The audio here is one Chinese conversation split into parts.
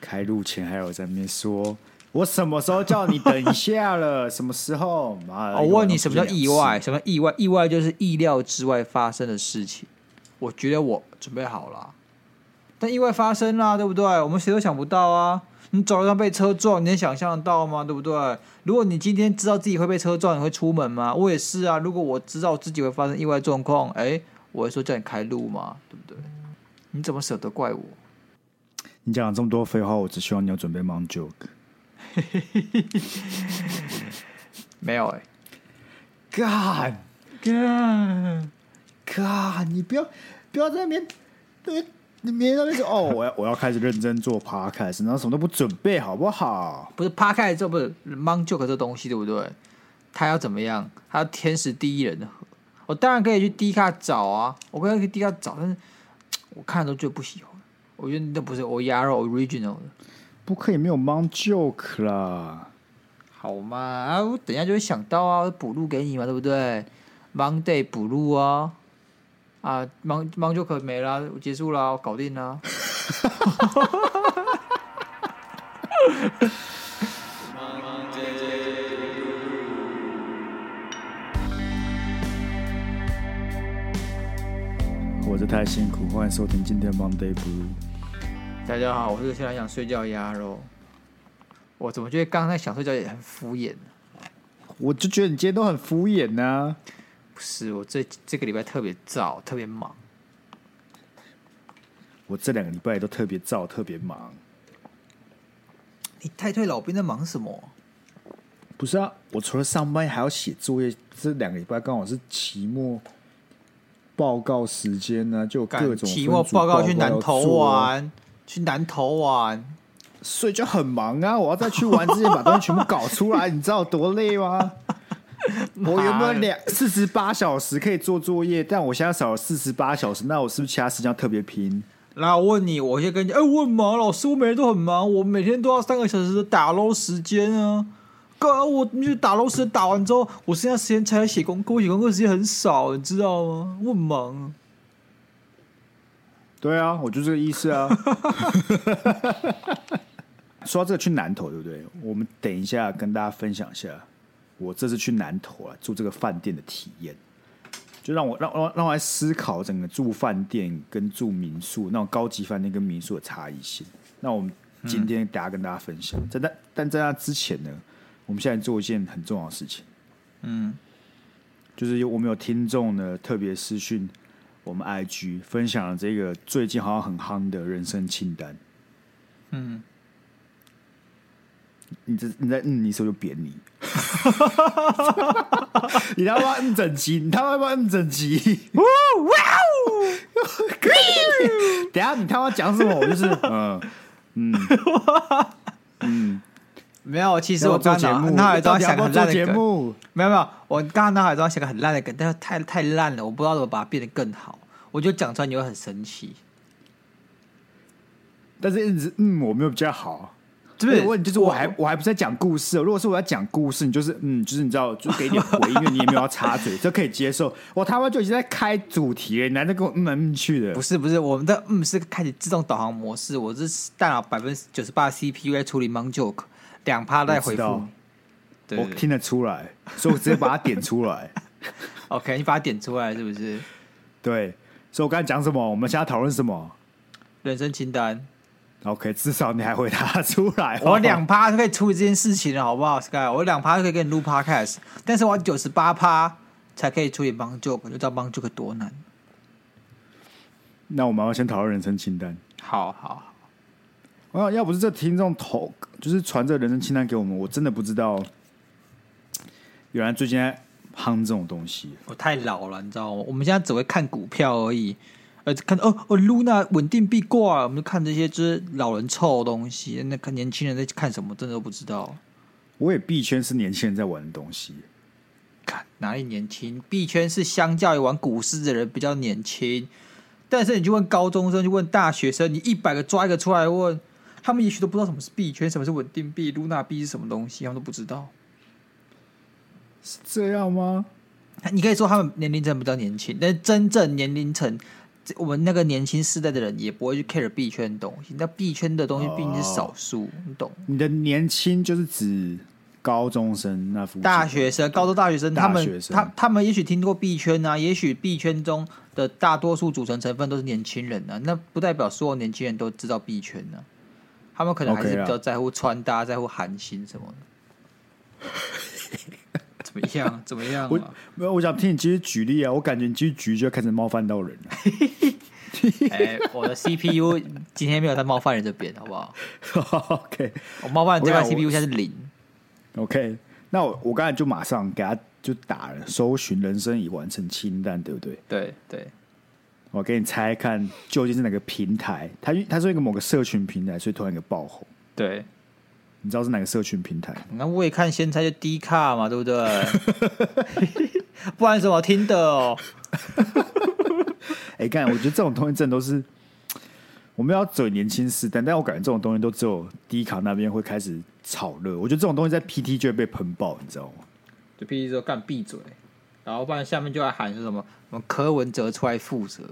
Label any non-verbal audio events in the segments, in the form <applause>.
开录前还有在那边说，我什么时候叫你等一下了？<laughs> 什么时候？妈我问你，什么叫意外？什么意外？意外就是意料之外发生的事情。我觉得我准备好了，但意外发生啦，对不对？我们谁都想不到啊！你走路上被车撞，你能想象得到吗？对不对？如果你今天知道自己会被车撞，你会出门吗？我也是啊。如果我知道自己会发生意外状况，哎，我会说叫你开路吗，对不对？你怎么舍得怪我？你讲了这么多废话，我只希望你要准备 Mom joke。<laughs> 没有哎、欸、God God God，你不要不要在那边，对，你别在那边说哦，我要我要开始认真做 Podcast，然后什么都不准备，好不好？不是 Podcast 这不是 Mom joke 这东西，对不对？他要怎么样？他要天时地利人和。我当然可以去 D 卡找啊，我可以去 D 卡找，但是 <tsk> 我看了都觉得不喜欢。我觉得那不是 original 的，不可以没有 Mom joke 啦，好嘛？啊，我等一下就会想到啊，补录给你嘛，对不对？Monday 补录啊，啊，Mom Mom joke 没了，结束了，搞定了。<laughs> 我是太辛苦，欢迎收听今天 Monday Blue。大家好，我是现在想睡觉鸭肉。我怎么觉得刚才想睡觉也很敷衍？我就觉得你今天都很敷衍呢、啊。不是，我这这个礼拜特别燥，特别忙。我这两个礼拜都特别燥，特别忙。你太退老兵在忙什么？不是啊，我除了上班还要写作业。这两个礼拜刚好是期末报告时间呢、啊，就各种期末报告去南投玩。去南投玩，所以就很忙啊！我要在去玩之前把东西全部搞出来，你知道有多累吗？<laughs> 我有没有两四十八小时可以做作业？但我现在少了四十八小时，那我是不是其他时间要特别拼？那，我问你，我先跟你，哎、欸，我很忙，老师，我每天都很忙，我每天都要三个小时的打捞时间啊！哥我就打捞时间打完之后，我剩下时间才来写功课，我写功课时间很少，你知道吗？我很忙。对啊，我就这个意思啊。<laughs> 说到这个去南投，对不对？我们等一下跟大家分享一下，我这次去南投啊，住这个饭店的体验，就让我让让让我来思考整个住饭店跟住民宿那种高级饭店跟民宿的差异性。那我们今天大家跟大家分享，在、嗯、但但在那之前呢，我们现在做一件很重要的事情，嗯，就是有我们有听众呢特别私讯。我们 IG 分享了这个最近好像很夯的人生清单。嗯，你这你在嗯，你是不是就扁你？<laughs> 你他妈嗯整齐，你他妈妈嗯整齐。哇哦！等下你他妈讲什么？我就是嗯嗯嗯，没有。其实我刚刚脑海中想个很烂的梗。没有没有，我刚刚脑海中想个很烂的梗，但是太太烂了，我不知道怎么把它变得更好。我就讲出来，你会很生气。但是一直嗯，我没有比较好。这边有问题，就是我还我还不是在讲故事。如果是我要讲故事，你就是嗯，就是你知道，就给点回应，因为你也没有要插嘴，<laughs> 这可以接受。我他妈就已经在开主题了，你还在跟我嗯来嗯去的。不是不是，我们的嗯是开启自动导航模式，我是大脑百分之九十八 CPU 在处理 Mom joke，两趴在回复。我听得出来，所以我直接把它点出来。<laughs> OK，你把它点出来是不是？对。所以我刚才讲什么？我们现在讨论什么？人生清单。OK，至少你还回答出来。我两趴就可以处理这件事情了，好不好？Sky，我两趴就可以给你录 Podcast，但是我九十八趴才可以处理 Mom joke，就知道帮助有多难。那我们要先讨论人生清单。好好好。啊，要不是这听众投，就是传这人生清单给我们，我真的不知道，原来最近。夯这种东西，我太老了，你知道吗？我们现在只会看股票而已，呃，看哦哦，Luna 稳定币挂，我们就看这些就是老人臭的东西。那看年轻人在看什么，真的都不知道。我也币圈是年轻人在玩的东西，看哪里年轻？币圈是相较于玩股市的人比较年轻，但是你去问高中生，去问大学生，你一百个抓一个出来问，他们也许都不知道什么是币圈，什么是稳定币，Luna 币是什么东西，他们都不知道。是这样吗？你可以说他们年龄层比较年轻，但是真正年龄层我们那个年轻世代的人也不会去 care 币圈的东西。那币圈的东西毕竟是少数，哦、你懂？你的年轻就是指高中生那附大学生、高中大学生，他们他他们也许听过币圈啊，也许币圈中的大多数组成成分都是年轻人啊，那不代表所有年轻人都知道币圈呢、啊。他们可能还是比较在乎穿搭，在乎韩星什么的。<laughs> 怎么样？怎么样、啊？<laughs> 我没有，我想听你继续举例啊！我感觉你继续举就开始冒犯到人了。<laughs> 哎，我的 CPU 今天没有在冒犯人这边，好不好？<laughs> OK，我冒犯这块 CPU 现在是零。OK，那我我刚才就马上给他就打了，搜寻人生已完成清单，对不对？对对。我给你猜看，究竟是哪个平台？他他是一个某个社群平台，所以突然一个爆红。对。你知道是哪个社群平台？那我也看先猜就 D 卡嘛，对不对？<laughs> 不然怎么听的哦？<laughs> 哎，干，我觉得这种东西真的都是我们要走年轻时代，但我感觉这种东西都只有 D 卡那边会开始炒热。我觉得这种东西在 PT 就会被喷爆，你知道吗？就 PT 说干闭嘴，然后不然下面就要喊说什么什么柯文哲出来负责，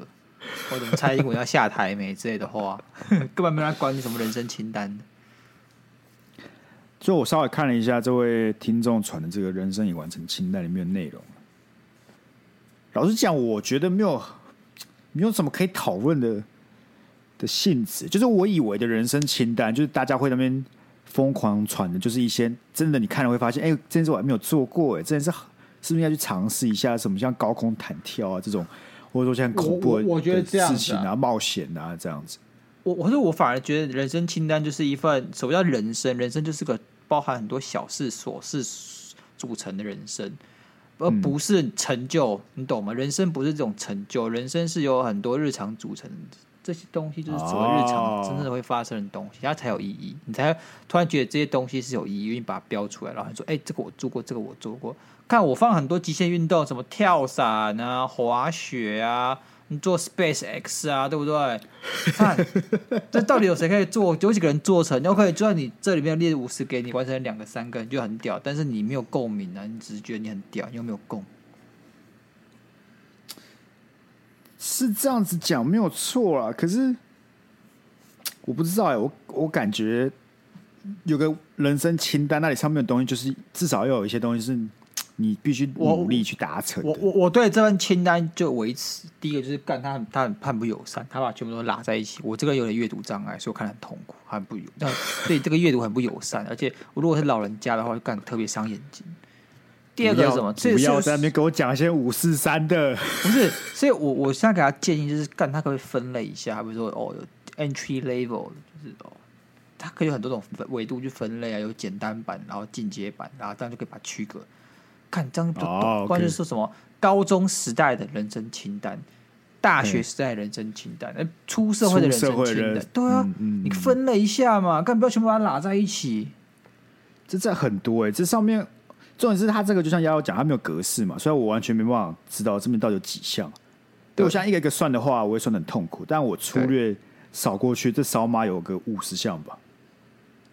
或者蔡英文要下台没之类的话，根本没人管你什么人生清单。所以我稍微看了一下这位听众传的这个人生已完成清单里面的内容。老实讲，我觉得没有没有什么可以讨论的的性质。就是我以为的人生清单，就是大家会那边疯狂传的，就是一些真的你看了会发现，哎、欸，这件事我还没有做过，哎，这件事是不是应该去尝试一下？什么像高空弹跳啊这种，或者说像恐怖的事情啊、冒险啊这样子。我我说我反而觉得人生清单就是一份什么叫人生？人生就是个包含很多小事琐事组成的人生，而不是成就。嗯、你懂吗？人生不是这种成就，人生是由很多日常组成的。这些东西就是所谓日常真正会发生的东西，它才有意义。你才突然觉得这些东西是有意义，因为你把它标出来，然后说：“哎、欸，这个我做过，这个我做过。”看我放很多极限运动，什么跳伞啊、滑雪啊。你做 Space X 啊，对不对？看，<laughs> 这到底有谁可以做？有几个人做成？OK，就算你这里面列五十给你完成两个、三个，你就很屌。但是你没有共鸣啊，你只是觉得你很屌，你有没有共？是这样子讲没有错啊，可是我不知道哎、我我感觉有个人生清单，那里上面的东西就是至少要有一些东西是。你必须努力去达成我。我我我对这份清单就维持。第一个就是干他很，他很叛不友善，他把全部都拉在一起。我这个有点阅读障碍，所以我看得很痛苦，很不友。对这个阅读很不友善，而且我如果是老人家的话，就干特别伤眼睛。第二个是什么？不要在那边给我讲一些五四三的。不是，所以我我现在给他建议就是干，他可不可以分类一下？比如说哦，有 entry level，就是哦，他可以有很多种维度去分类啊，有简单版，然后进阶版，然后这样就可以把它区隔。看这样就懂，关键是说什么？高中时代的人生清单，大学时代的人生清单，哎，出社会的人生清单，对啊，你分了一下嘛，干不要全部把它拉在一起。这这很多哎，这上面重点是它这个就像丫丫讲，它没有格式嘛，所以我完全没办法知道这边到底有几项。对我现在一个一个算的话，我会算得很痛苦，但我粗略扫过去，这扫码有个五十项吧。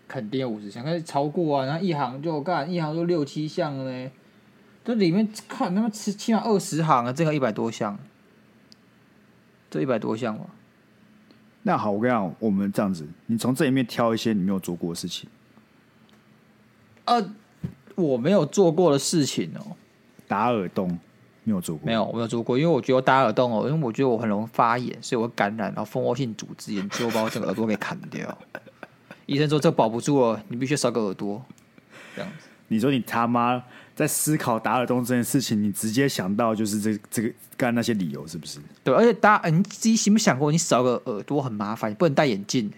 肯定有五十项，但是超过啊，然后一行就干一行就六七项了呢。这里面看他妈起起码二十行啊，这个一百多项，这一百多项吧。那好，我跟你讲，我们这样子，你从这里面挑一些你没有做过的事情。呃，我没有做过的事情哦。打耳洞没有做过，没有，我没有做过，因为我觉得我打耳洞哦，因为我觉得我很容易发炎，所以我会感染，然后蜂窝性组织炎，最后把我整个耳朵给砍掉。<laughs> 医生说这保不住了，你必须少个耳朵。这样子，你说你他妈。在思考打耳洞这件事情，你直接想到就是这这个干那些理由是不是？对，而且打你自己想没想过，你少个耳朵很麻烦，你不能戴眼镜。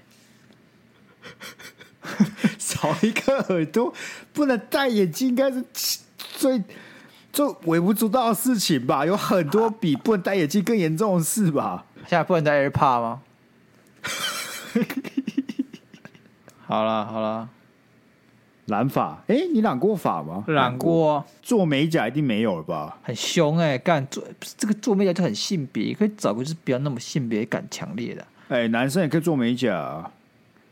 少一个耳朵不能戴眼镜，应该是最最微不足道的事情吧？有很多比不能戴眼镜更严重的事吧？现在不能戴 AirPod 吗？好了好了。染发？哎、欸，你染过发吗？染过。做美甲一定没有了吧？很凶哎、欸，干做这个做美甲就很性别，可以找个就是不要那么性别感强烈的。哎、欸，男生也可以做美甲啊。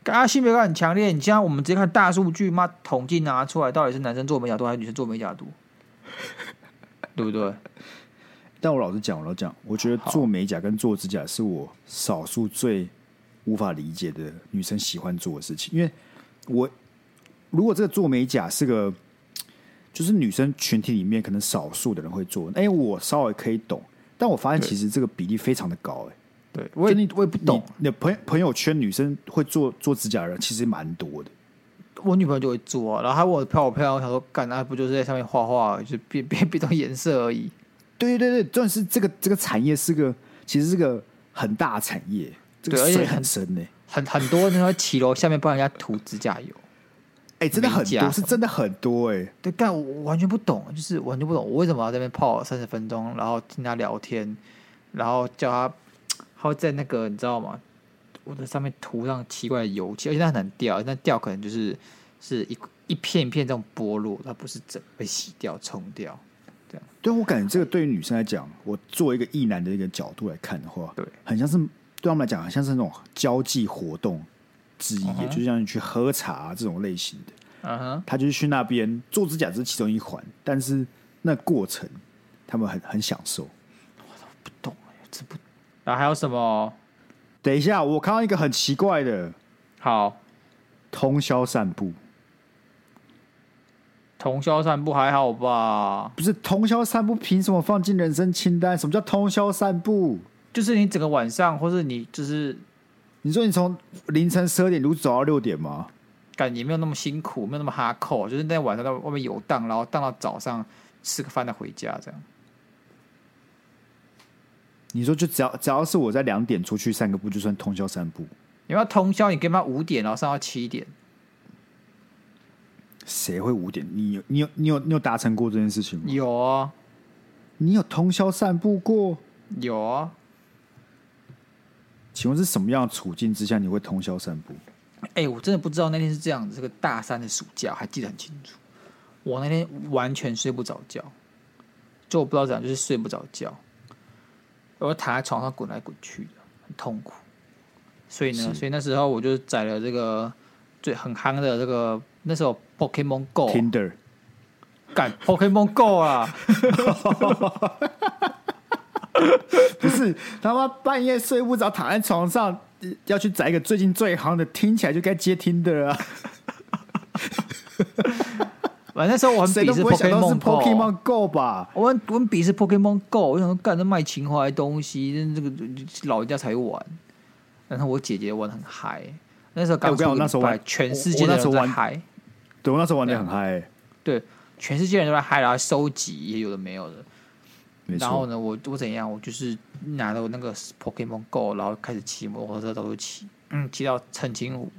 啊，性别感很强烈。你像我们直接看大数据，妈统计拿出来，到底是男生做美甲多还是女生做美甲多？<laughs> 对不对？但我老实讲，我老实讲，我觉得做美甲跟做指甲是我少数最无法理解的女生喜欢做的事情。因为我如果这个做美甲是个，就是女生群体里面可能少数的人会做，哎，我稍微可以懂。但我发现其实这个比例非常的高，哎，对我也我也不懂。你的朋友朋友圈女生会做做指甲的人其实蛮多的。我女朋友就会做，然后她问我漂不漂亮，我想说干，那不就是在上面画画，就变变变成颜色而已。对对对，重点是这个这个产业是个其实是个很大产业，这个水很深呢，很很多人在骑楼下面帮人家涂指甲油，哎，真的很多，是真的很多哎。对，但我完全不懂，就是完全不懂，我为什么要在那边泡三十分钟，然后听他聊天，然后叫他，他会在那个你知道吗？我在上面涂上奇怪的油漆，而且它很难掉，那掉可能就是是一一片一片这种剥落，它不是整被洗掉冲掉。这样，对我感觉这个对于女生来讲，我作为一个异男的一个角度来看的话，对，很像是对他们来讲，很像是那种交际活动之一，uh huh. 就像你去喝茶这种类型的。嗯哼、uh，huh. 他就是去那边做指甲，只是其中一环，但是那过程他们很很享受。我都不懂哎，这不，然后还有什么？等一下，我看到一个很奇怪的，好，通宵散步。通宵散步还好吧？不是通宵散步，凭什么放进人生清单？什么叫通宵散步？就是你整个晚上，或是你就是，你说你从凌晨十二点如走到六点吗？感觉没有那么辛苦，没有那么哈扣，就是那晚上在外面游荡，然后荡到早上吃个饭再回家这样。你说就只要只要是我在两点出去散个步，就算通宵散步。你要通宵，你干嘛五点然后上到七点？谁会五点？你有你有你有你有达成过这件事情吗？有啊，你有通宵散步过？有啊。请问是什么样的处境之下你会通宵散步？哎、欸，我真的不知道那天是这样子。这个大三的暑假还记得很清楚，我那天完全睡不着觉，就我不知道怎样，就是睡不着觉。我躺在床上滚来滚去的，很痛苦。所以呢，所以那时候我就载了这个最很夯的这个那时候 Pokemon Go Tinder，干 Pokemon Go 啊！<laughs> <laughs> 不是他妈半夜睡不着，躺在床上要去载一个最近最行的，听起来就该接 Tinder 啊！<laughs> 反正那时候我很鄙视 Pokemon Pokemon Go 吧，我很我很鄙视 Pokemon Go，我想说干这卖情怀的东西，这个老人家才玩。然后我姐姐玩很嗨，那时候刚出，那时候全世界人都在嗨，对，我那时候玩的很嗨，对，全世界人都在嗨，然后收集也有的没有的。然后呢，我我怎样？我就是拿了那个 Pokemon Go，然后开始骑摩托车到处骑，嗯，骑到澄清湖。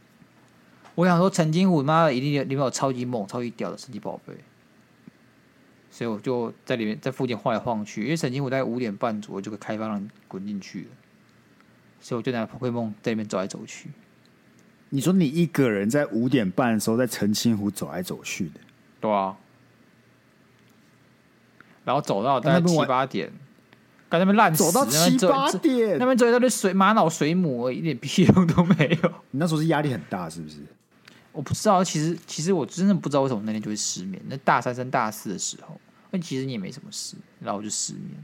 我想说，澄清湖妈的一定里面有超级猛、超级屌的神奇宝贝，所以我就在里面在附近晃来晃去。因为澄清湖大概五点半左右就会开放让你滚进去了，所以我就拿 Pokemon 在里面走来走去。你说你一个人在五点半的时候在澄清湖走来走去的，对啊，然后走到大概七八点，在那边烂，走到七八点，那边走在那边水玛瑙水母，一点屁用都没有。<laughs> 你那时候是压力很大，是不是？我不知道，其实其实我真的不知道为什么那天就会失眠。那大三升大四的时候，那其实你也没什么事，然后我就失眠。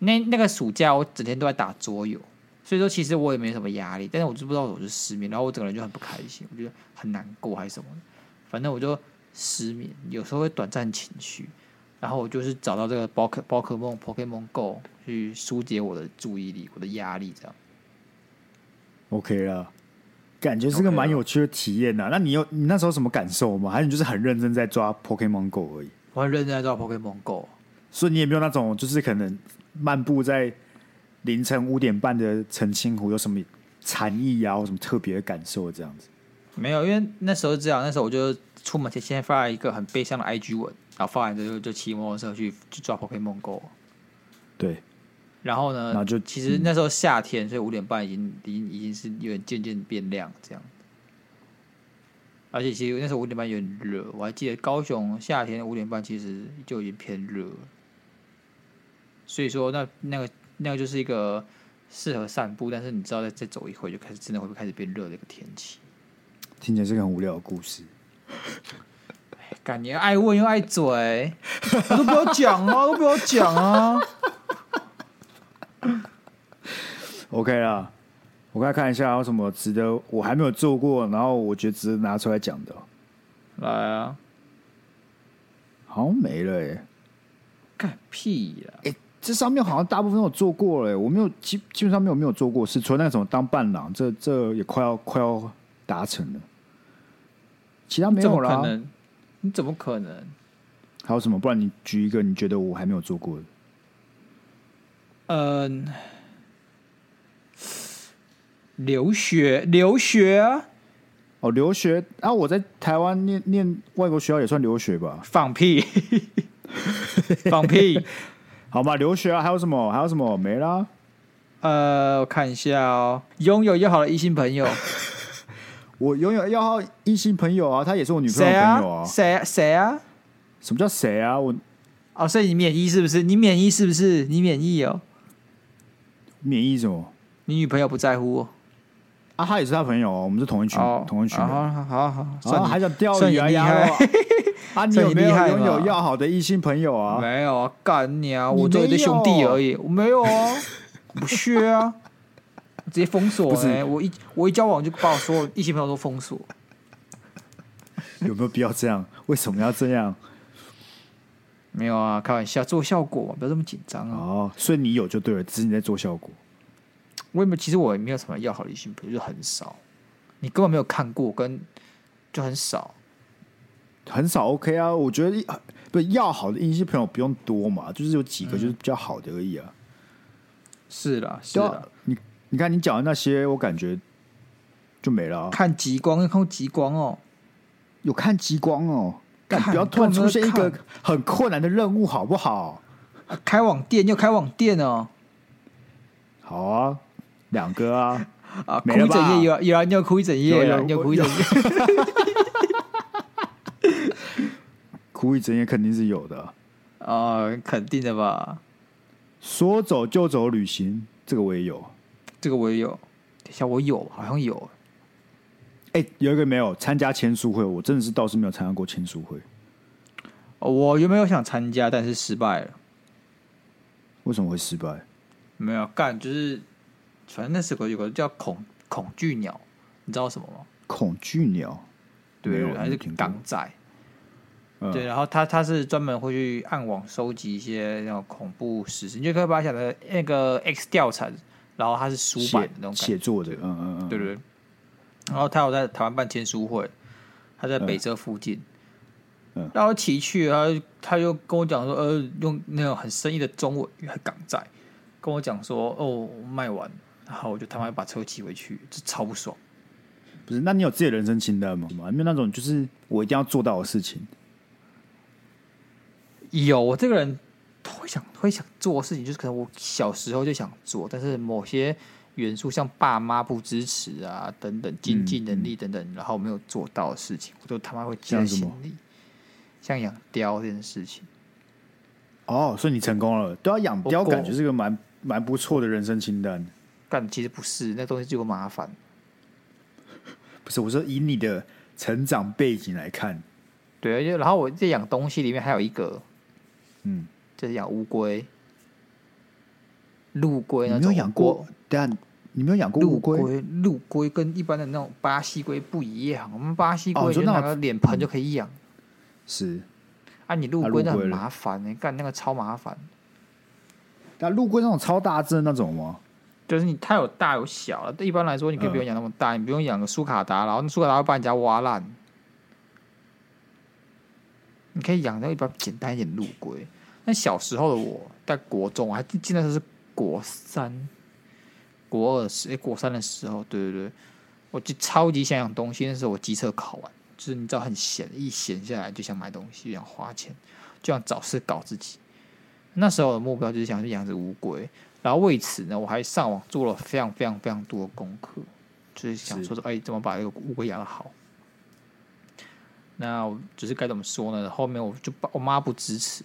那那个暑假我整天都在打桌游，所以说其实我也没什么压力，但是我就不知道我就失眠，然后我整个人就很不开心，我觉得很难过还是什么的，反正我就失眠，有时候会短暂情绪，然后我就是找到这个宝可宝可梦 Pokemon Go 去疏解我的注意力、我的压力，这样 OK 了。感觉是个蛮有趣的体验呐、啊。Okay 那你有你那时候什么感受吗？还是你就是很认真在抓 Pokemon Go 而已？我很认真在抓 Pokemon Go，所以你也没有那种就是可能漫步在凌晨五点半的澄清湖有什么禅意啊，或什么特别的感受这样子？没有，因为那时候这样，那时候我就出门前先发了一个很悲伤的 IG 文，然后发完之后就骑摩托车去去抓 Pokemon Go。对。然后呢？然后就其实那时候夏天，嗯、所以五点半已经已经已经是有点渐渐变亮这样。而且其实那时候五点半有点热，我还记得高雄夏天五点半其实就已经偏热。所以说那那个那个就是一个适合散步，但是你知道再再走一会就开始真的会不会开始变热的一个天气。听起来是个很无聊的故事。感觉爱问又爱嘴，都不要讲啊，都不要讲啊。OK 啦，我再看一下有什么值得我还没有做过，然后我觉得值得拿出来讲的。来啊，好像没了耶。干屁呀！哎，这上面好像大部分都有做过了，我没有基基本上没有没有做过，是除了那个什么当伴郎，这这也快要快要达成了。其他没有了。可能？你怎么可能？还有什么？不然你举一个你觉得我还没有做过的。嗯，留学留学啊！哦，留学啊！我在台湾念念外国学校也算留学吧？放屁！<laughs> 放屁！<laughs> 好吧，留学啊，还有什么？还有什么？没啦。呃，我看一下哦。拥有又好的异性朋友，我拥有要好异性朋友啊，她也是我女朋友的朋友啊。谁啊？谁啊？什么叫谁啊？我哦，所以你免疫是不是？你免疫是不是？你免疫哦？免疫什么？你女朋友不在乎我？啊，她也是他朋友哦，我们是同一群，同一群。好好好好，算还想钓鱼啊？<laughs> 啊，你有没有拥有要好的异性朋友啊？没有啊，干你啊！我做你的兄弟而已，我没有啊，不屑啊，直接封锁。哎，我一我一交往就把我所有异性朋友都封锁。<laughs> 有没有必要这样？为什么要这样？没有啊，开玩笑，做效果嘛，不要这么紧张啊。哦，所以你有就对了，只是你在做效果。我也没有，其实我也没有什么要好的异性朋友，就很少。你根本没有看过，跟就很少，很少。OK 啊，我觉得不要好的异性朋友不用多嘛，就是有几个就是比较好的而已啊。嗯、是啦，是啦。你你看你讲的那些，我感觉就没了。看极光，看极光哦，有看极光哦。但不要突然出现一个很困难的任务，好不好？啊、开网店又开网店哦。好啊。两个啊 <laughs> 啊！哭一整夜有有啊，你要哭一整夜啊，你要哭一整夜，哭一整夜肯定是有的啊，<laughs> 肯定的吧？说走就走旅行，这个我也有，这个我也有，等下我有，好像有。哎，有一个没有参加签书会，我真的是倒是没有参加过签书会。我原本有想参加，但是失败了。为什么会失败？没有干，就是。反正那时候有个叫恐恐惧鸟，你知道什么吗？恐惧鸟，对，还是港仔。对，然后他他是专门会去暗网收集一些那种恐怖事实，你就可以把它想的那个 X 调查，然后他是书版那种写作的，嗯嗯嗯，对对。然后他有在台湾办签书会，他在北车附近，嗯，然后骑去，他他就跟我讲说，呃，用那种很生硬的中文，很港仔，跟我讲说，哦，卖完。然后我就他妈把车骑回去，这超不爽。不是，那你有自己的人生清单吗？有没有那种就是我一定要做到的事情？有，我这个人会想做的事情，就是可能我小时候就想做，但是某些元素像爸妈不支持啊等等，经济能力等等，嗯、然后没有做到的事情，我都他妈会记在心里。像养貂这件事情。哦，所以你成功了，都要养貂，感觉是个蛮蛮不错的人生清单。但其实不是，那东西就有麻烦。不是，我说以你的成长背景来看，对，而且然后我在养东西里面还有一个，嗯，就是养乌龟、陆龟。你没有养过？但你没有养过乌龟？陆龟跟一般的那种巴西龟不一样。我们巴西龟就那个脸盆就可以养。是啊，你陆龟那很麻烦，你干那个超麻烦。但陆龟那种超大只的那种吗？就是你，它有大有小。一般来说，你可以不用养那么大，嗯、你不用养个苏卡达，然后苏卡达会把你家挖烂。你可以养那一般简单一点陆龟。那小时候的我在国中，我还记得是国三、国二时，哎，国三的时候，对对对，我就超级想养东西。那时候我机车考完，就是你知道很闲，一闲下来就想买东西，就想花钱，就想找事搞自己。那时候的目标就是想去养只乌龟。然后为此呢，我还上网做了非常非常非常多的功课，就是想说说，哎，怎么把这个乌龟养得好？那我只是该怎么说呢？后面我就把我妈不支持。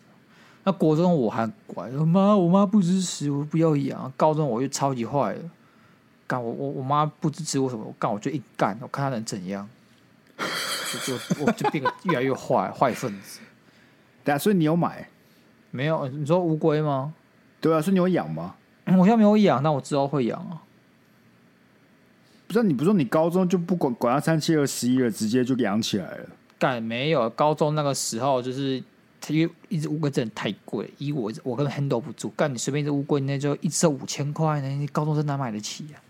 那国中我还乖，妈，我妈不支持，我不要养。高中我就超级坏了，干我我我妈不支持我什么？我干我就一干，我看她能怎样，就就我就变得越来越坏，坏分子。对啊，所以你有买？没有？你说乌龟吗？对啊，所以你有养吗？我现在没有养，但我知道会养啊。不是你不是说你高中就不管管他三七二十一了，直接就养起来了？干没有，高中那个时候就是因为一只乌龟真的太贵，以我我根本 handle 不住。干你随便一只乌龟，那就一只五千块呢，你高中生哪买得起呀、啊？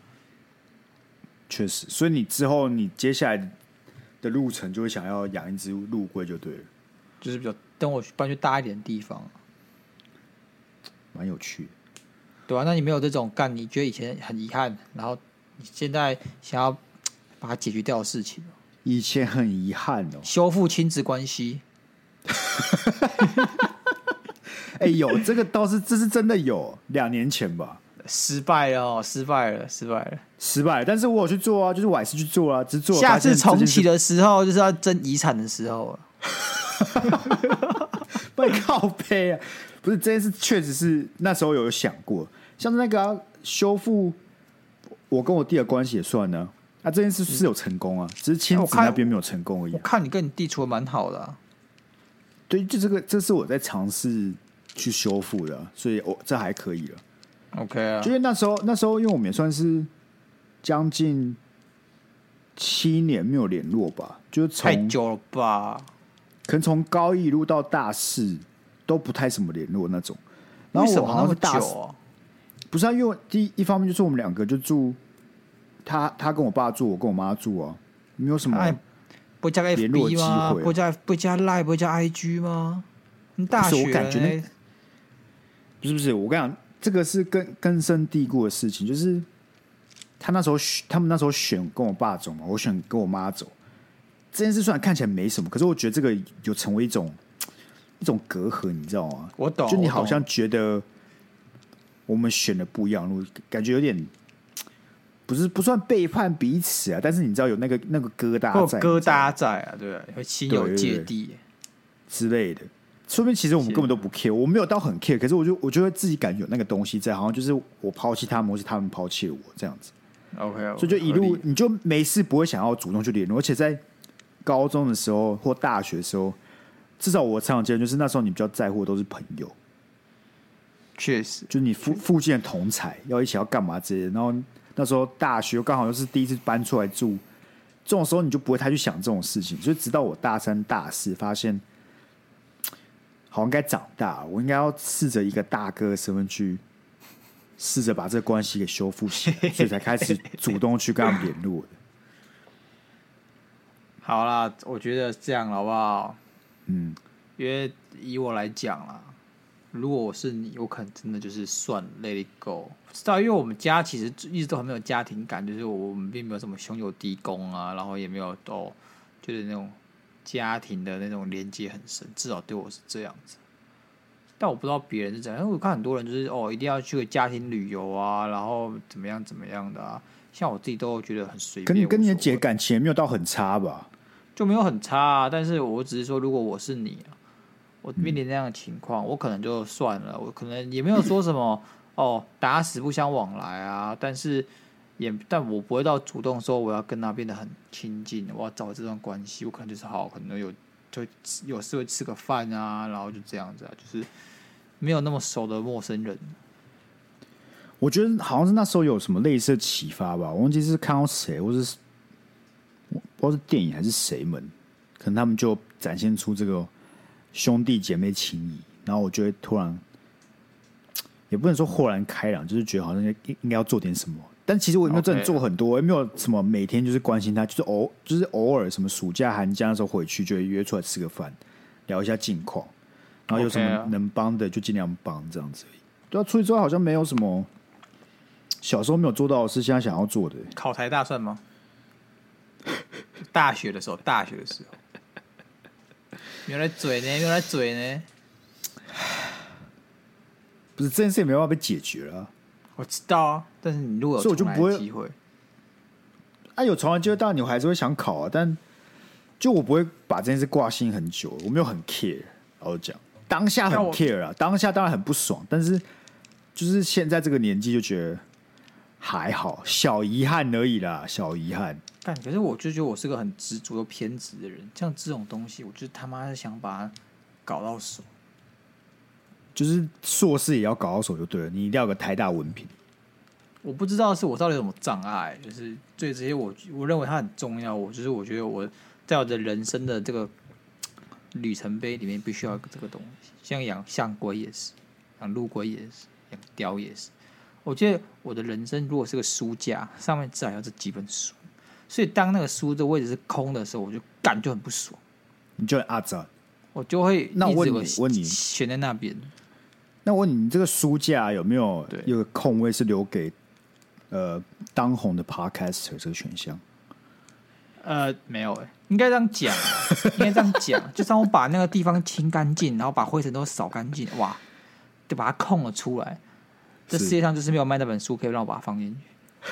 确实，所以你之后你接下来的路程就会想要养一只陆龟就对了，就是比较等我搬去大一点的地方，蛮有趣的，对啊，那你没有这种干？你觉得以前很遗憾，然后你现在想要把它解决掉的事情？以前很遗憾哦，修复亲子关系。<laughs> 哎、欸，有这个倒是，这是真的有，两年前吧。失败了哦，失败了，失败了，失败了。但是我有去做啊，就是我还是去做啊，只做。下次重启的时候，就是要争遗产的时候了。<laughs> 被靠背啊！不是这件事，确实是那时候有想过，像那个、啊、修复我跟我弟的关系也算呢。啊，这件事是有成功啊，只是亲子那边没有成功而已、啊我。我看你跟你弟处的蛮好的、啊。对，就这个，这是我在尝试去修复的，所以我这还可以了。OK 啊，就因为那时候，那时候因为我们也算是将近七年没有联络吧，就是从太久了吧？可能从高一路到大四都不太什么联络那种。然后我好像是大四，不是啊，因为第一,一方面就是我们两个就住他，他跟我爸住，我跟我妈住啊，没有什么不加个 FB 吗？不加不加 Line 不加 IG 吗？你大学我感觉那不是不是，我跟你讲。这个是根根深蒂固的事情，就是他那时候选，他们那时候选跟我爸走嘛，我选跟我妈走。这件事虽然看起来没什么，可是我觉得这个有成为一种一种隔阂，你知道吗？我懂，就你好像觉得我们选的不一样路，感觉有点不是不算背叛彼此啊，但是你知道有那个那个疙瘩在，疙瘩在啊，对，会心有芥蒂之类的。说明其实我们根本都不 care，我没有到很 care，可是我就我就会自己感觉有那个东西在，好像就是我抛弃他们，或是他们抛弃我这样子。OK，, okay 所以就一路你就没事不会想要主动去联络，而且在高中的时候或大学的时候，至少我常常觉得就是那时候你比较在乎的都是朋友。确实，就你附附近的同才要一起要干嘛之类的，然后那时候大学刚好又是第一次搬出来住，这种时候你就不会太去想这种事情，所以直到我大三大四发现。好像该长大，我应该要试着一个大哥的身份去试着把这个关系给修复起来，<laughs> 所以才开始主动去跟他们联络的。好啦，我觉得这样好不好？嗯，因为以我来讲啦，如果我是你，我可能真的就是算 let it go。知道，因为我们家其实一直都很没有家庭感，就是我们并没有什么兄友弟恭啊，然后也没有都就是那种。家庭的那种连接很深，至少对我是这样子。但我不知道别人是怎样，因为我看很多人就是哦，一定要去个家庭旅游啊，然后怎么样怎么样的啊。像我自己都觉得很随便。跟你跟你的姐感情也没有到很差吧？就没有很差啊。但是我只是说，如果我是你，我面临那样的情况，我可能就算了，我可能也没有说什么哦，打死不相往来啊。但是。也，但我不会到主动说我要跟他变得很亲近，我要找这段关系，我可能就是好，可能有就有时会吃个饭啊，然后就这样子啊，就是没有那么熟的陌生人。我觉得好像是那时候有什么类似的启发吧，我忘记是看到谁，或是我不知道是电影还是谁们，可能他们就展现出这个兄弟姐妹情谊，然后我就会突然也不能说豁然开朗，就是觉得好像应应该要做点什么。但其实我也没有真的做很多，也没有什么每天就是关心他，就是偶就是偶尔什么暑假寒假的时候回去就会约出来吃个饭，聊一下近况，然后有什么能帮的就尽量帮这样子而已。对啊，出去之后好像没有什么小时候没有做到的事，现在想要做的。考台大算吗？<laughs> 大学的时候，大学的时候，<laughs> 原来嘴呢，原来嘴呢，不是这件事也没办法被解决了。我知道啊，但是你如果有重来的机会，啊，有重来机会，当然你还是会想考啊。但就我不会把这件事挂心很久，我没有很 care。老实讲，当下很 care 啊，当下当然很不爽，但是就是现在这个年纪就觉得还好，小遗憾而已啦，小遗憾。但可是我就觉得我是个很执着又偏执的人，像这种东西，我就他妈的想把它搞到手。就是硕士也要搞到手就对了，你一定要有个台大文凭。我不知道是我到底有什么障碍，就是对这些我我认为它很重要。我就是我觉得我在我的人生的这个里程碑里面必须要有这个东西，像养象龟也是，养陆龟也是，养雕也是。我觉得我的人生如果是个书架，上面至少要这几本书。所以当那个书的位置是空的时候，我就感觉很不爽，你就很阿杂，我就会那我问你，问你悬在那边。那我问你，你这个书架有没有对有个空位是留给呃当红的 podcaster 这个选项？呃，没有诶、欸，应该这样讲，应该这样讲，就算我把那个地方清干净，然后把灰尘都扫干净，哇，就把它空了出来。这世界上就是没有卖那本书可以让我把它放进去。<laughs>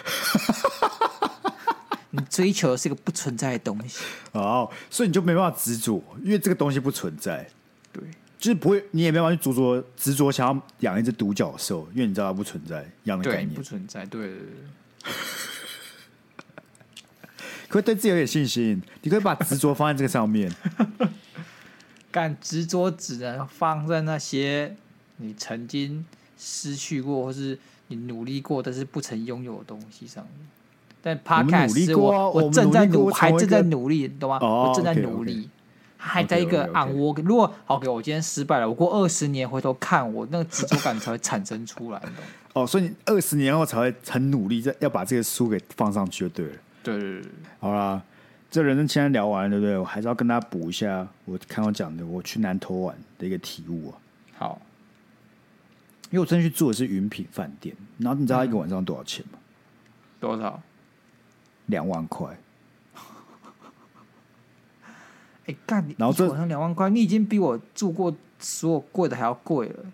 你追求的是一个不存在的东西哦，所以你就没办法执着，因为这个东西不存在。对，就是不会，你也没办法去执着执着想要养一只独角兽，因为你知道它不存在一样的概念，不存在。对，對,對，可以对自己有点信心，你可以把执着放在这个上面。<laughs> 但执着只能放在那些你曾经失去过，或是你努力过但是不曾拥有的东西上面。但 Podcast 我我，我正在努，还正在努力，懂吗？哦、我正在努力，okay, okay. 还在一个 on work。如果 OK，我今天失败了，我过二十年回头看，我那个执着感才会产生出来，哦，所以你二十年后才会很努力，要把这个书给放上去，就对了。对对对，好啦，这人生现在聊完了，对不对？我还是要跟大家补一下，我看我讲的，我去南投玩的一个体悟啊。好，因为我真的去住的是云品饭店，然后你知道一个晚上多少钱吗？嗯、多少？两万块，<laughs> 哎干！然后这晚上两万块，你已经比我住过所有贵的还要贵了。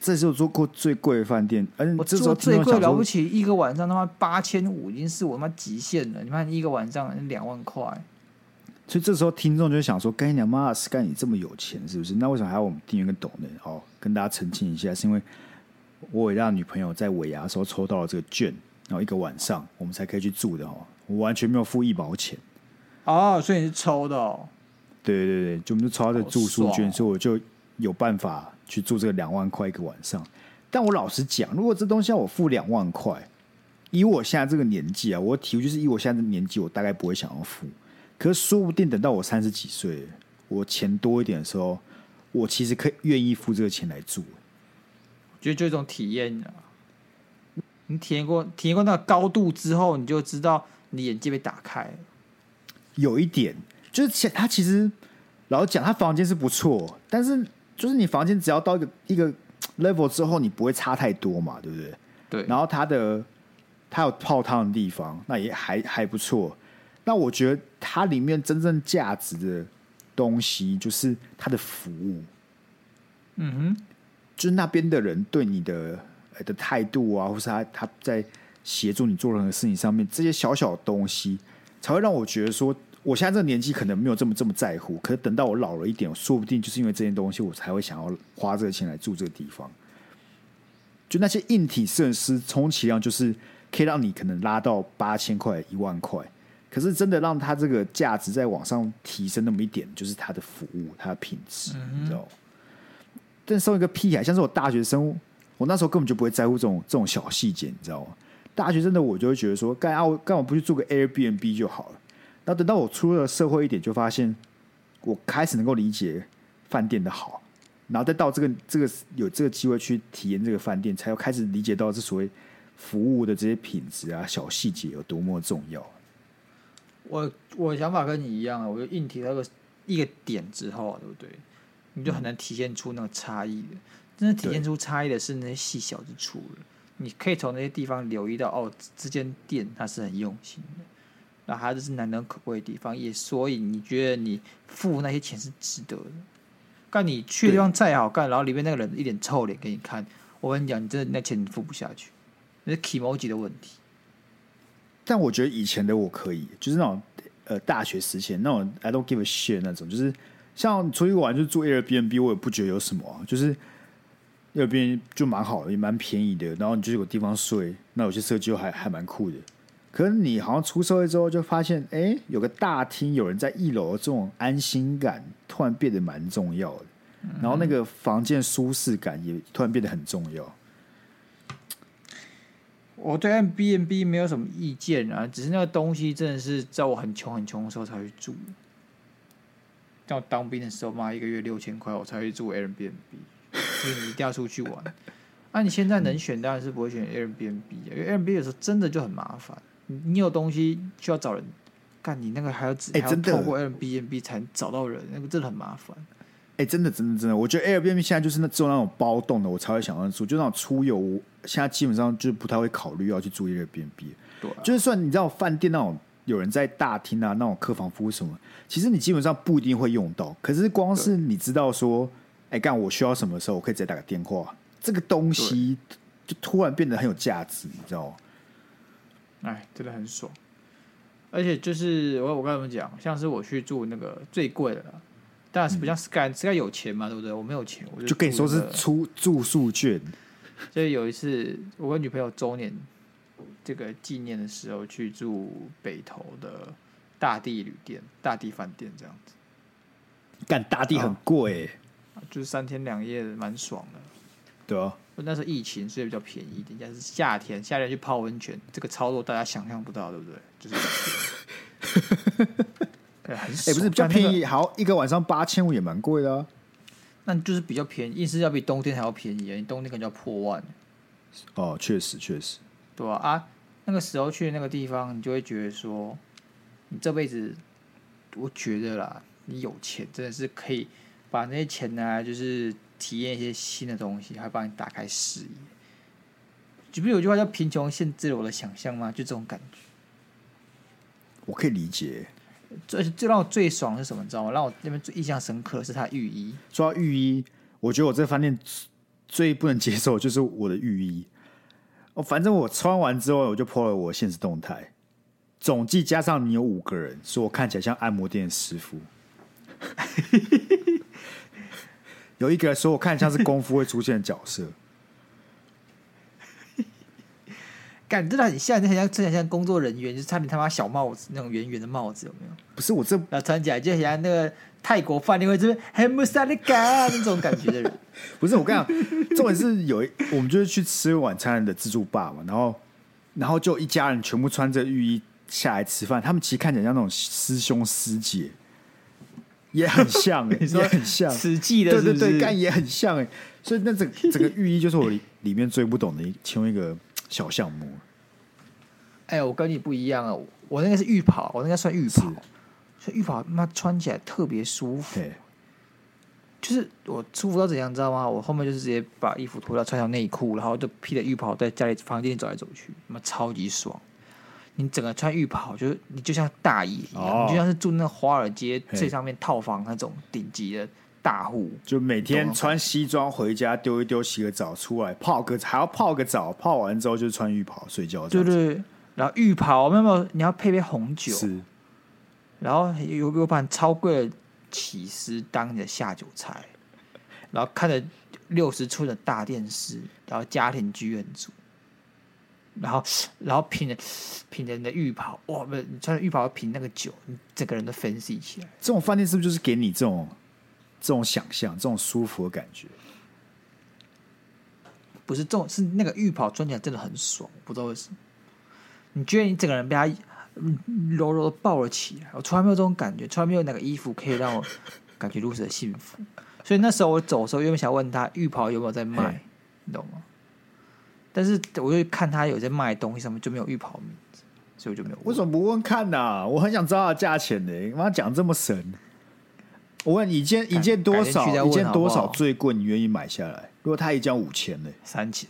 这是我住过最贵的饭店，而且我住最贵了不起，一个晚上他妈八千五已经是我他妈极限了。你看一个晚上两万块，所以这时候听众就想说：“干你娘妈，Sky 你这么有钱是不是？那为什么还要我们订阅个抖呢？”哦，跟大家澄清一下，是因为我伟大女朋友在尾牙的时候抽到了这个券，然后一个晚上我们才可以去住的哦。我完全没有付一毛钱哦，所以你是抽的哦？对对对，就我们就抽到这住宿券，所以我就有办法去住这个两万块一个晚上。但我老实讲，如果这东西要我付两万块，以我现在这个年纪啊，我体会就是以我现在的年纪，我大概不会想要付。可是说不定等到我三十几岁，我钱多一点的时候，我其实可以愿意付这个钱来住。我觉得就一种体验啊，你体验过体验过那个高度之后，你就知道。你眼界被打开，有一点就是，他其实老实讲，他房间是不错，但是就是你房间只要到一个一个 level 之后，你不会差太多嘛，对不对？对。然后他的他有泡汤的地方，那也还还不错。那我觉得它里面真正价值的东西，就是它的服务。嗯哼，就是那边的人对你的的态度啊，或是他他在。协助你做任何事情上面，这些小小的东西才会让我觉得说，我现在这个年纪可能没有这么这么在乎，可是等到我老了一点，说不定就是因为这些东西，我才会想要花这个钱来住这个地方。就那些硬体设施，充其量就是可以让你可能拉到八千块、一万块，可是真的让他这个价值再往上提升那么一点，就是他的服务、他的品质，嗯、你知道？但送一个屁孩，像是我大学生，我那时候根本就不会在乎这种这种小细节，你知道吗？大学生的我就会觉得说，干啊，我干嘛不去做个 Airbnb 就好了？然后等到我出了社会一点，就发现我开始能够理解饭店的好，然后再到这个这个有这个机会去体验这个饭店，才要开始理解到这所谓服务的这些品质啊、小细节有多么重要。我我想法跟你一样啊，我就硬提那个一个点之后，对不对？你就很难体现出那个差异的，真的体现出差异的是那些细小之处。你可以从那些地方留意到，哦，这间店它是很用心的，那它就是难能可贵的地方，也所以你觉得你付那些钱是值得的。但你去的地方再好干，然后里面那个人一脸臭脸给你看，我跟你讲，你真的那钱你付不下去，那是 kimoji 的问题。但我觉得以前的我可以，就是那种呃大学时期那种 I don't give a shit 那种，就是像出去玩就住 Airbnb，我也不觉得有什么，就是。那边就蛮好的，也蛮便宜的，然后你就有地方睡，那有些设计还还蛮酷的。可是你好像出社会之后，就发现，哎，有个大厅，有人在一楼，这种安心感突然变得蛮重要的。然后那个房间舒适感也突然变得很重要。我对 Airbnb 没有什么意见啊，只是那个东西真的是在我很穷很穷的时候才会住。像我当兵的时候嘛，一个月六千块，我才会住 Airbnb。所以你一定要出去玩。那、<laughs> 啊、你现在能选，当然是不会选 Airbnb，因为 Airbnb 有时候真的就很麻烦。你有东西需要找人干，你那个还要只、欸、还要透过 Airbnb 才能找到人，那个真的很麻烦。哎、欸，真的，真的，真的，我觉得 Airbnb 现在就是那只有那种包栋的，我才会想要住。就那种出游，现在基本上就不太会考虑要去住 Airbnb。对、啊，就是算你知道饭店那种有人在大厅啊，那种客房服务什么，其实你基本上不一定会用到。可是光是你知道说，哎，干、欸、我需要什么时候，我可以直接打个电话，这个东西就突然变得很有价值，你知道吗？哎，真的很爽。而且就是我我刚才怎么讲，像是我去住那个最贵的。当然是不像 Sky，Sky、嗯、有钱嘛，对不对？我没有钱，我就、那个、就跟你说是出住宿券。<laughs> 所以有一次，我跟女朋友周年这个纪念的时候，去住北投的大地旅店、大地饭店这样子。干大地很贵、就是三天两夜，蛮爽的。对啊，那时候疫情，所以比较便宜一点。但是夏天，夏天去泡温泉，这个操作大家想象不到，对不对？就是。<laughs> 哎、欸，不是比较便宜，好一个晚上八千五也蛮贵的、啊。那就是比较便宜，意思要比冬天还要便宜啊！你冬天可能要破万。哦，确实确实。对啊，啊，那个时候去那个地方，你就会觉得说，你这辈子，我觉得啦，你有钱真的是可以把那些钱拿来，就是体验一些新的东西，还帮你打开视野。就不是有句话叫“贫穷限制了我的想象”吗？就这种感觉。我可以理解。最最让我最爽是什么？你知道吗？让我那边最印象深刻是他浴衣。说到浴衣，我觉得我这饭店最不能接受就是我的浴衣。哦，反正我穿完之后，我就破了我现实动态，总计加上你有五个人，说我看起来像按摩店师傅。<laughs> 有一个说我看像是功夫会出现的角色。感觉到你现在很像，真的像工作人员，就是差点他妈小帽子那种圆圆的帽子，有没有？不是我这，然后穿起来就很像那个泰国饭店会这边很穆萨利嘎那种感觉的人。<laughs> 不是我跟你讲，重点是有一，我们就是去吃晚餐的自助吧嘛，然后然后就一家人全部穿着浴衣下来吃饭，他们其实看起来像那种师兄师姐，也很像哎、欸，<laughs> 也很像，实际的是是，对对对，干也很像哎、欸，所以那整整个浴衣就是我里里面最不懂的一其中一个。小项目，哎、欸，我跟你不一样啊！我那个是浴袍，我那个算浴袍，所以浴袍那穿起来特别舒服。就是我舒服到怎样，你知道吗？我后面就是直接把衣服脱掉，穿条内裤，然后就披着浴袍在家里房间里走来走去，那么超级爽。你整个穿浴袍，就是你就像大爷一样，哦、你就像是住那华尔街最上面套房那种顶级的。大户就每天穿西装回家，丢一丢，洗个澡出来泡个，还要泡个澡，泡完之后就穿浴袍睡觉。对对，然后浴袍没有没有，你要配杯红酒，是，然后有有盘超贵的起司当你的下酒菜，然后看着六十寸的大电视，然后家庭剧院组，然后然后品着品着你的浴袍，哇，不是你穿着浴袍品那个酒，你整个人都 fancy 起来。这种饭店是不是就是给你这种？这种想象，这种舒服的感觉，不是这种，是那个浴袍穿起来真的很爽，不知道为什么。你觉得你整个人被他柔柔的抱了起来，我从来没有这种感觉，从来没有哪个衣服可以让我感觉如此的幸福。所以那时候我走的时候，原本想问他浴袍有没有在卖，你懂吗？但是我就看他有在卖东西，上面就没有浴袍名字，所以我就没有问。为什么不问看呢、啊？我很想知道它价钱呢。你妈讲这么神。我问你一件一件多少？一件多少最贵？你愿意买下来？如果他一件五千呢？三千，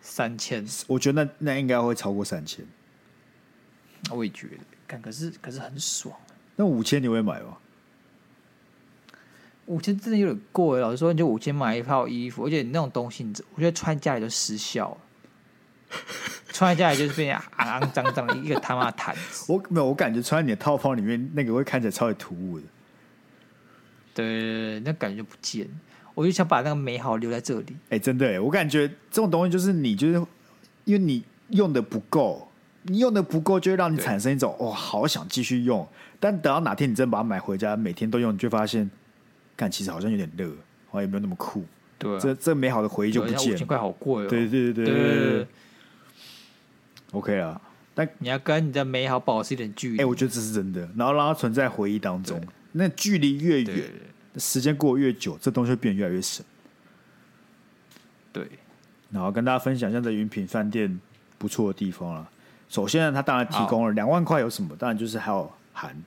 三千。我觉得那那应该会超过三千。我也觉得，但可是可是很爽。那五千你会买吗？五千真的有点贵。老实说，你就五千买一套衣服，而且你那种东西，我觉得穿家里就失效了。<laughs> 穿在家里就是变成肮肮脏脏的一个他妈的毯子。<laughs> 我没有，我感觉穿在你的套房里面，那个会看起来超级突兀的。对，那感觉不见，我就想把那个美好留在这里。哎、欸，真的，我感觉这种东西就是你，就是因为你用的不够，你用的不够，就会让你产生一种、哦，好想继续用。但等到哪天你真的把它买回家，每天都用，你就发现，看其实好像有点热，好像也没有那么酷。对、啊，这这美好的回忆就不见了。五千块好贵哦。对对对对对，对，对，对，对，OK 啊。但你要跟你的美好保持一点距离。哎、欸，我觉得这是真的。然后让它存在回忆当中，那距离越远，时间过得越久，这东西会变得越来越省。对。然后跟大家分享一下这云品饭店不错的地方了。首先呢，它当然提供了两万块有什么？当然就是还有含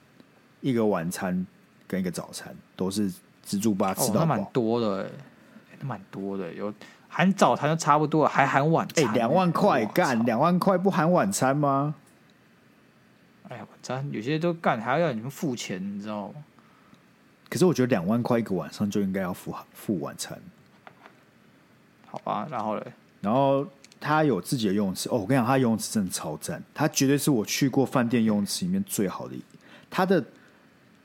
一个晚餐跟一个早餐，都是自助吧吃到饱。蛮、哦、多的、欸，哎，蛮多的。有含早餐就差不多，还含晚餐、欸。哎，两万块干两万块不含晚餐吗？哎呀，晚餐有些都干还要要你们付钱，你知道吗？可是我觉得两万块一个晚上就应该要付付晚餐。好吧，然后嘞，然后。他有自己的游泳池哦，我跟你讲，他游泳池真的超赞，他绝对是我去过饭店游泳池里面最好的。他的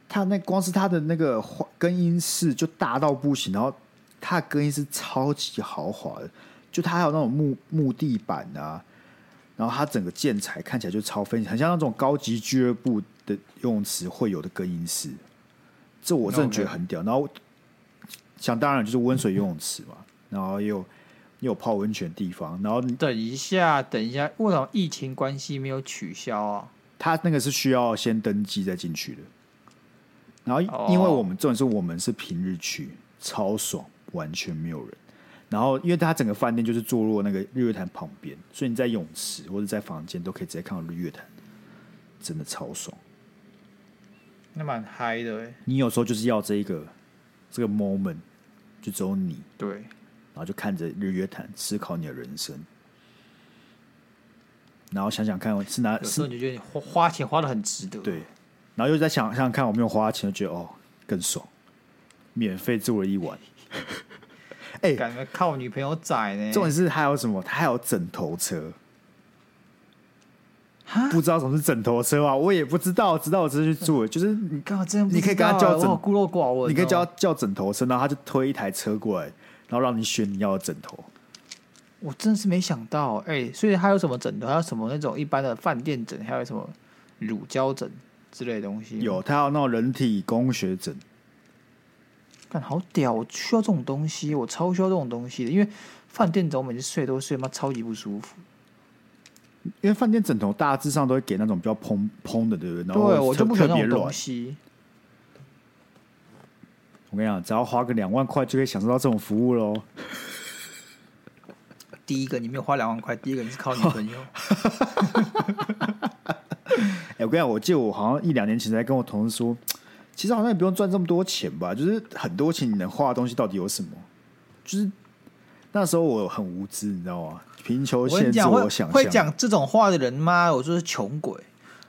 他那光是他的那个更衣室就大到不行，然后他的更衣室超级豪华的，就他还有那种木木地板啊，然后他整个建材看起来就超分，很像那种高级俱乐部的游泳池会有的更衣室，这我真的觉得很屌。然后想当然就是温水游泳池嘛，然后又。有泡温泉的地方，然后等一下，等一下，为什么疫情关系没有取消啊？他那个是需要先登记再进去的。然后，因为我们重点是我们是平日去，超爽，完全没有人。然后，因为他整个饭店就是坐落那个日月潭旁边，所以你在泳池或者在房间都可以直接看到日月潭，真的超爽。那蛮嗨的哎！你有时候就是要这一个这个 moment，就只有你对。然后就看着日月潭，思考你的人生，然后想想看，是哪？有时候你就觉得你花花钱花的很值得。对，然后又在想想想看，我没有花钱，就觉得哦更爽，免费住了一晚。<laughs> 哎、欸，感觉靠女朋友宰呢。重点是还有什么？他还有枕头车。不知道什么是枕头车啊？我也不知道，直到我直接去住，就是你刚好真的，你可以跟他叫枕，孤陋寡闻，你可以叫他叫枕头车，然后他就推一台车过来。然后让你选你要的枕头，我真是没想到哎、欸！所以还有什么枕头？还有什么那种一般的饭店枕？还有什么乳胶枕之类的东西？有，他有那种人体工学枕。干好屌！我需要这种东西，我超需要这种东西的。因为饭店枕我每次睡都睡妈超级不舒服。因为饭店枕头大致上都会给那种比较蓬蓬的，对不对？然后对，我就不喜欢那种东西。我跟你讲，只要花个两万块就可以享受到这种服务喽。第一个，你没有花两万块；第一个，你是靠女朋友。<laughs> 哎，我跟你讲，我记得我好像一两年前才跟我同事说，其实好像也不用赚这么多钱吧，就是很多钱你能花的东西到底有什么？就是那时候我很无知，你知道吗？贫穷限制我想象。会讲这种话的人吗？我就是穷鬼。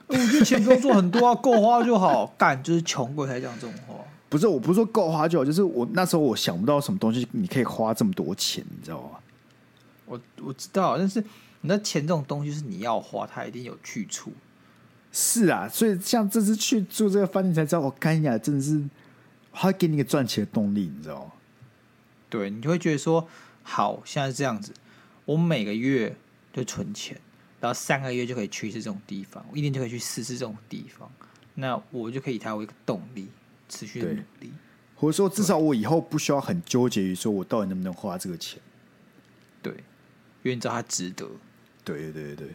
我觉得钱不用做很多啊，够花就好。干就是穷鬼才讲这种话。不是，我不是说够花就好，就是我那时候我想不到什么东西你可以花这么多钱，你知道吗？我我知道，但是你的钱这种东西是你要花，它一定有去处。是啊，所以像这次去住这个饭店才知道，我干呀，真的是，它会给你一个赚钱的动力，你知道吗？对，你就会觉得说，好，现在是这样子，我每个月就存钱，然后三个月就可以去一次这种地方，我一年就可以去四次这种地方，那我就可以以它为一个动力。持续的努力，或者说至少我以后不需要很纠结于说我到底能不能花这个钱。对，因为你知道它值得。对对对对，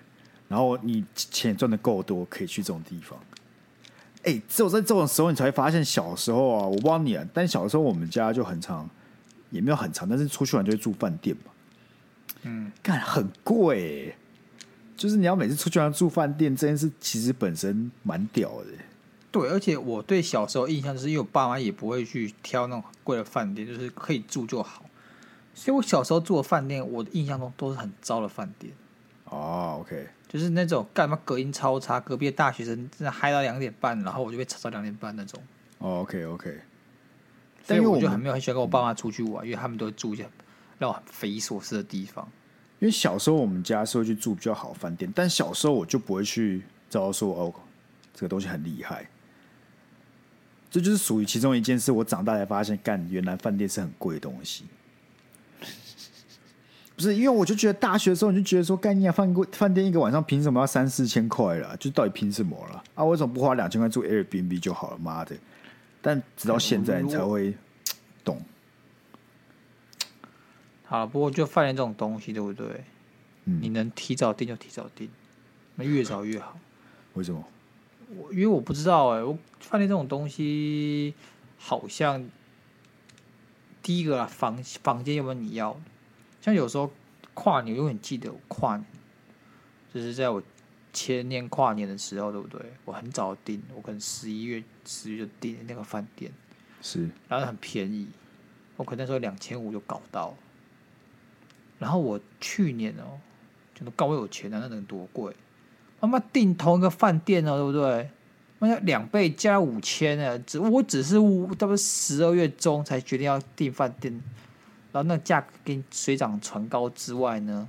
然后你钱赚的够多，可以去这种地方。哎、欸，只有在这种时候，你才会发现小时候啊，我不知道你啊，但小时候我们家就很常，也没有很长，但是出去玩就会住饭店嘛。嗯，干很贵、欸，就是你要每次出去玩住饭店这件事，其实本身蛮屌的、欸。对，而且我对小时候印象就是，因为我爸妈也不会去挑那种贵的饭店，就是可以住就好。所以我小时候住的饭店，我的印象中都是很糟的饭店。哦，OK，就是那种干嘛隔音超差，隔壁的大学生真的嗨到两点半，然后我就被吵到两点半那种。哦，OK，OK。但因为我就很没有很喜欢跟我爸妈出去玩，因为他们都会住一些让我很匪夷所思的地方。因为小时候我们家是会去住比较好饭店，但小时候我就不会去知道说哦，这个东西很厉害。这就是属于其中一件事。我长大才发现，干，原来饭店是很贵的东西。不是因为我就觉得大学的时候你就觉得说，干你啊，饭贵饭店一个晚上凭什么要三四千块了？就到底凭什么了？啊，为什么不花两千块住 Airbnb 就好了？妈的！但直到现在你才会懂。好，不过就饭店这种东西，对不对？嗯，你能提早订就提早订。那越早越好。为什么？我因为我不知道哎、欸，我饭店这种东西好像第一个啊，房房间有没有你要的？像有时候跨年，永远记得我跨年，就是在我前年跨年的时候，对不对？我很早订，我可能十一月十月就订那个饭店，是，然后很便宜，我可能那时候两千五就搞到。然后我去年哦、喔，觉得高有钱啊，那能多贵？他妈订同一个饭店哦，对不对？那要两倍加五千呢，只我只是差不多十二月中才决定要订饭店，然后那价格跟水涨船高之外呢，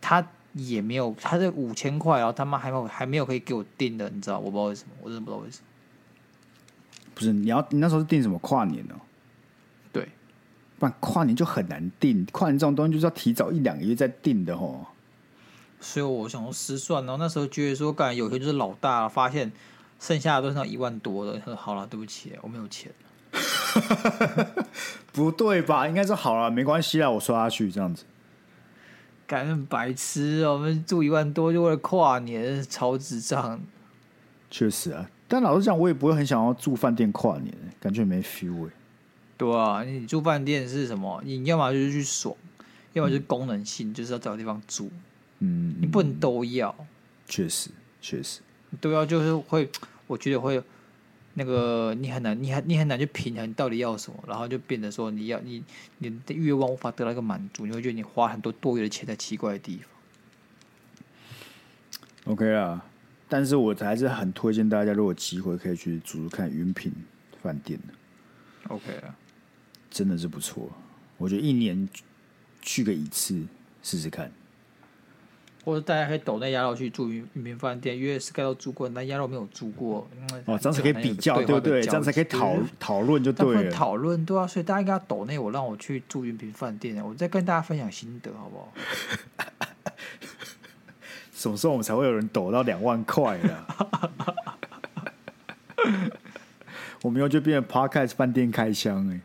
他也没有，他这五千块，然后他妈还没有还没有可以给我订的，你知道？我不知道为什么，我真的不知道为什么。不是你要你那时候是定什么跨年呢？对，不然跨年就很难定，跨年这种东西就是要提早一两个月再定的吼。所以我想说失算，然后那时候觉得说，感觉有些就是老大，发现剩下的都是那一万多的。他说：“好了，对不起，我没有钱。<laughs> ”不对吧？应该是好了，没关系啦，我刷下去这样子。感觉很白痴哦，我们住一万多就为了跨年，超智障。确实啊，但老实讲，我也不会很想要住饭店跨年，感觉没 feel 哎。对啊，你住饭店是什么？你要么就是去爽，要么就是功能性，嗯、就是要找个地方住。嗯，你不能都要，确实确实，都要就是会，我觉得会那个你很难，你很你很难去平衡你到底要什么，然后就变得说你要你你的欲望无法得到一个满足，你会觉得你花很多多余的钱在奇怪的地方。OK 啊，但是我还是很推荐大家，如果有机会可以去住住看云品饭店的。OK 啊，真的是不错，我觉得一年去个一次试试看。或者大家可以抖那鸭肉去住云云品饭店，因为 Sky 都住过，但鸭肉没有住过。哦，这样才可以比较，对不对？这样才可以讨讨论就对了。讨论对啊，所以大家应该抖那我，让我去住云品饭店，我再跟大家分享心得，好不好？<laughs> 什么时候我们才会有人抖到两万块啊？<laughs> 我们以后就变成 Podcast 饭店开箱哎、欸。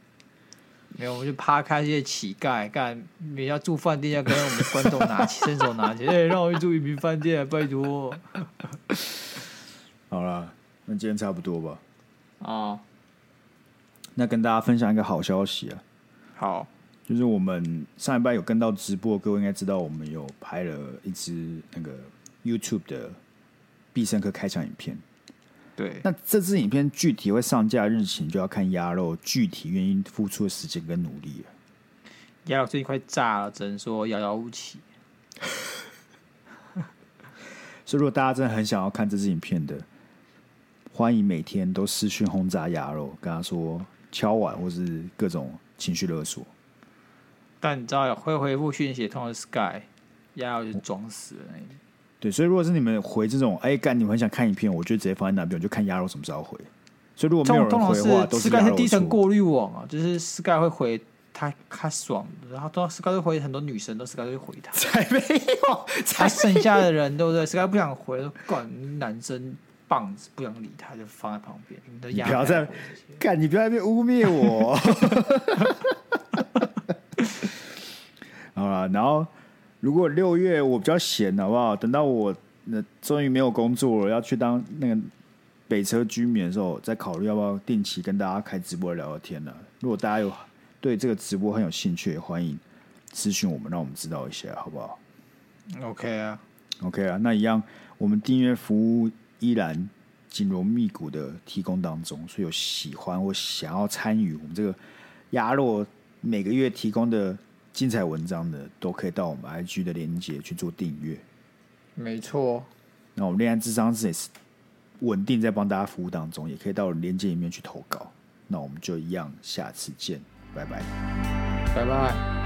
没有，我们就趴开这些乞丐，干每家住饭店要跟我们观众拿起，伸手拿起，<laughs> 哎、欸，让我去住一平饭店，拜托。<laughs> 好了，那今天差不多吧。啊，那跟大家分享一个好消息啊。好，就是我们上一班有跟到直播，各位应该知道，我们有拍了一支那个 YouTube 的必胜客开场影片。对，那这支影片具体会上架日期，就要看鸭肉具体愿意付出的时间跟努力了。鸭肉最近快炸了，只能说遥遥无期。<laughs> 所以，如果大家真的很想要看这支影片的，欢迎每天都私讯轰炸鸭肉，跟他说敲碗或是各种情绪勒索。但你知道，会回复讯息通常是 Sky，鸭肉就装死了那种。对，所以如果是你们回这种，哎，干你们很想看影片，我就直接放在那边，我就看鸭肉什么时候回。所以如果没有人回的话，都是 Sky 是低层过滤网啊，就是 Sky 会回他他爽，然后都 Sky 会回很多女生，都 Sky 会回他。才没有，他剩下的人对不对？Sky 不想回，管男生棒子不想理他，就放在旁边。你，你不要再干，你不要在那边污蔑我。<laughs> 好了，然后。如果六月我比较闲，好不好？等到我那终于没有工作了，要去当那个北车居民的时候，再考虑要不要定期跟大家开直播聊聊天了。如果大家有对这个直播很有兴趣，欢迎咨询我们，让我们知道一下，好不好？OK 啊，OK 啊，那一样，我们订阅服务依然紧锣密鼓的提供当中，所以有喜欢或想要参与我们这个鸭肉每个月提供的。精彩文章的都可以到我们 IG 的链接去做订阅，没错。那我们恋爱智商是也是稳定在帮大家服务当中，也可以到链接里面去投稿。那我们就一样，下次见，拜拜，拜拜。